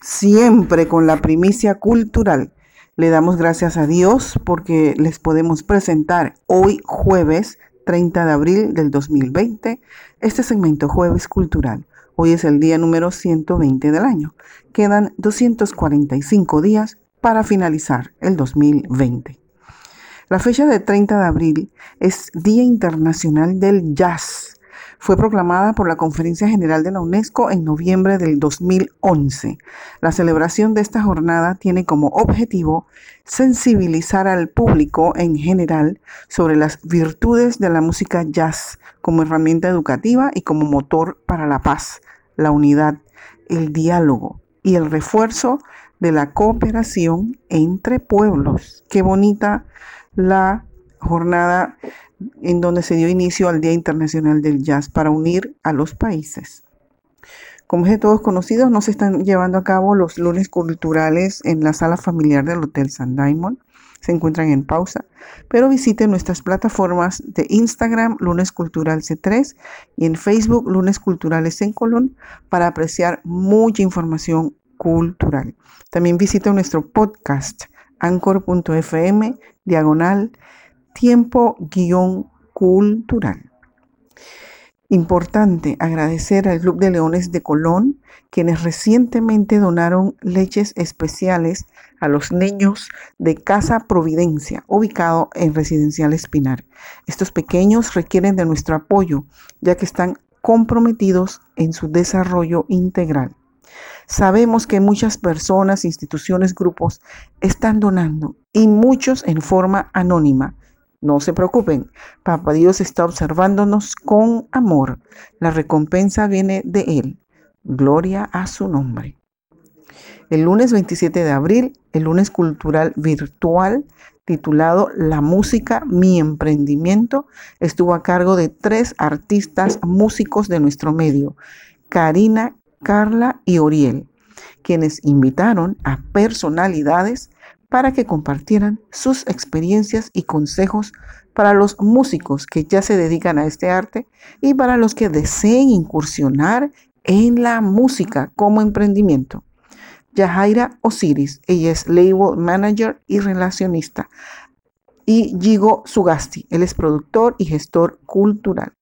siempre con la primicia cultural. Le damos gracias a Dios porque les podemos presentar hoy jueves 30 de abril del 2020 este segmento Jueves Cultural. Hoy es el día número 120 del año. Quedan 245 días para finalizar el 2020. La fecha de 30 de abril es Día Internacional del Jazz fue proclamada por la Conferencia General de la UNESCO en noviembre del 2011. La celebración de esta jornada tiene como objetivo sensibilizar al público en general sobre las virtudes de la música jazz como herramienta educativa y como motor para la paz, la unidad, el diálogo y el refuerzo de la cooperación entre pueblos. Qué bonita la jornada en donde se dio inicio al Día Internacional del Jazz para unir a los países. Como es de todos conocidos, no se están llevando a cabo los lunes culturales en la sala familiar del Hotel San Diamond. Se encuentran en pausa, pero visiten nuestras plataformas de Instagram Lunes Cultural C3 y en Facebook Lunes Culturales en Colón para apreciar mucha información cultural. También visiten nuestro podcast anchor.fm diagonal tiempo-cultural. Importante agradecer al Club de Leones de Colón, quienes recientemente donaron leches especiales a los niños de Casa Providencia, ubicado en Residencial Espinar. Estos pequeños requieren de nuestro apoyo, ya que están comprometidos en su desarrollo integral. Sabemos que muchas personas, instituciones, grupos están donando y muchos en forma anónima no se preocupen, Papá Dios está observándonos con amor. La recompensa viene de Él. Gloria a su nombre. El lunes 27 de abril, el lunes cultural virtual titulado La música, mi emprendimiento, estuvo a cargo de tres artistas músicos de nuestro medio, Karina, Carla y Oriel, quienes invitaron a personalidades para que compartieran sus experiencias y consejos para los músicos que ya se dedican a este arte y para los que deseen incursionar en la música como emprendimiento. Yahaira Osiris, ella es label manager y relacionista. Y Gigo Sugasti, él es productor y gestor cultural.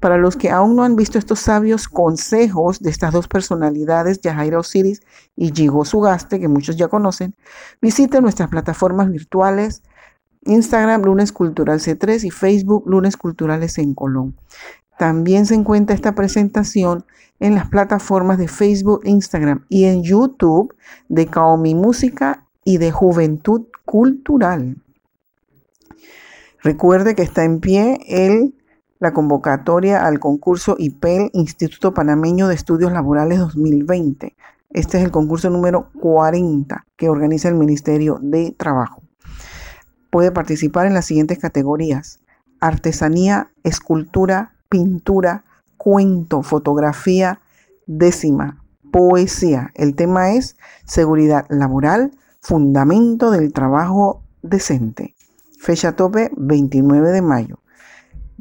Para los que aún no han visto estos sabios consejos de estas dos personalidades, Yajaira Osiris y Jigo Sugaste, que muchos ya conocen, visiten nuestras plataformas virtuales, Instagram Lunes Cultural C3 y Facebook Lunes Culturales en Colón. También se encuentra esta presentación en las plataformas de Facebook, Instagram y en YouTube de Kaomi Música y de Juventud Cultural. Recuerde que está en pie el la convocatoria al concurso IPEL Instituto Panameño de Estudios Laborales 2020. Este es el concurso número 40 que organiza el Ministerio de Trabajo. Puede participar en las siguientes categorías. Artesanía, escultura, pintura, cuento, fotografía, décima, poesía. El tema es seguridad laboral, fundamento del trabajo decente. Fecha tope 29 de mayo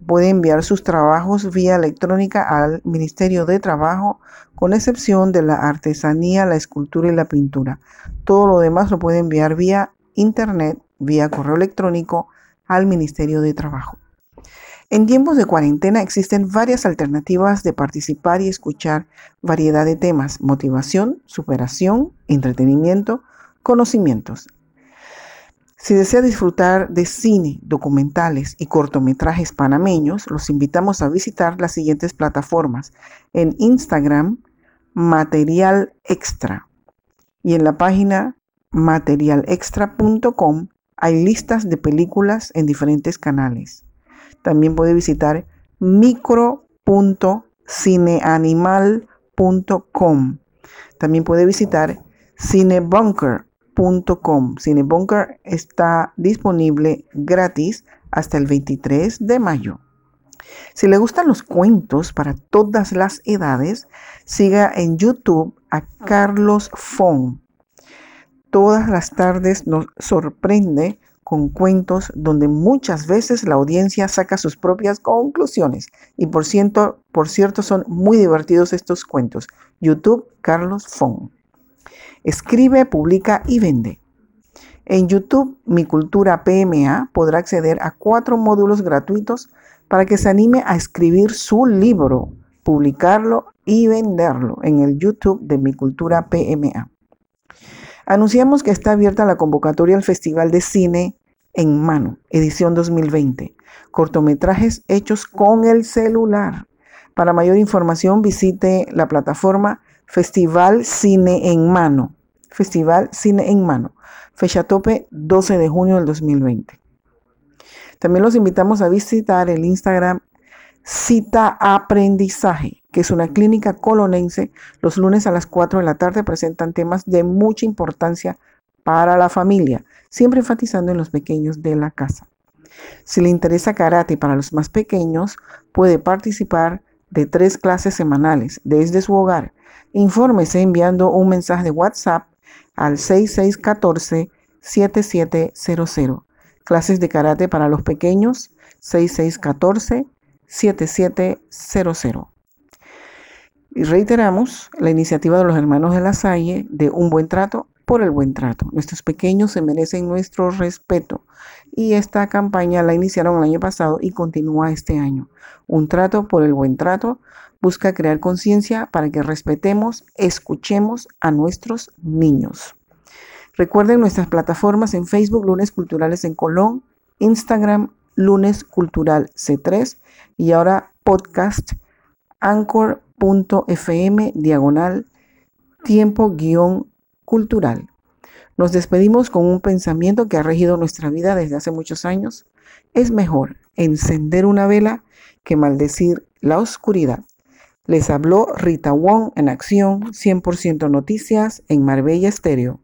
puede enviar sus trabajos vía electrónica al Ministerio de Trabajo, con excepción de la artesanía, la escultura y la pintura. Todo lo demás lo puede enviar vía internet, vía correo electrónico al Ministerio de Trabajo. En tiempos de cuarentena existen varias alternativas de participar y escuchar variedad de temas, motivación, superación, entretenimiento, conocimientos. Si desea disfrutar de cine, documentales y cortometrajes panameños, los invitamos a visitar las siguientes plataformas. En Instagram, Material Extra. Y en la página materialextra.com hay listas de películas en diferentes canales. También puede visitar micro.cineanimal.com. También puede visitar Cinebunker Cinebunker está disponible gratis hasta el 23 de mayo. Si le gustan los cuentos para todas las edades, siga en YouTube a Carlos Fon. Todas las tardes nos sorprende con cuentos donde muchas veces la audiencia saca sus propias conclusiones. Y por por cierto son muy divertidos estos cuentos. YouTube Carlos Fon. Escribe, publica y vende. En YouTube, Mi Cultura PMA podrá acceder a cuatro módulos gratuitos para que se anime a escribir su libro, publicarlo y venderlo en el YouTube de Mi Cultura PMA. Anunciamos que está abierta la convocatoria al Festival de Cine en Mano, edición 2020. Cortometrajes hechos con el celular. Para mayor información visite la plataforma Festival Cine en Mano. Festival Cine en Mano. Fecha tope 12 de junio del 2020. También los invitamos a visitar el Instagram Cita Aprendizaje, que es una clínica colonense. Los lunes a las 4 de la tarde presentan temas de mucha importancia para la familia, siempre enfatizando en los pequeños de la casa. Si le interesa karate para los más pequeños, puede participar de tres clases semanales desde su hogar. Infórmese enviando un mensaje de WhatsApp al 6614-7700. Clases de karate para los pequeños 6614-7700. Y reiteramos la iniciativa de los hermanos de la Salle de un buen trato por el buen trato. Nuestros pequeños se merecen nuestro respeto y esta campaña la iniciaron el año pasado y continúa este año. Un trato por el buen trato busca crear conciencia para que respetemos, escuchemos a nuestros niños. Recuerden nuestras plataformas en Facebook Lunes Culturales en Colón, Instagram Lunes Cultural C3 y ahora podcast anchor.fm diagonal tiempo guion cultural. Nos despedimos con un pensamiento que ha regido nuestra vida desde hace muchos años. Es mejor encender una vela que maldecir la oscuridad. Les habló Rita Wong en acción 100% noticias en Marbella Estéreo.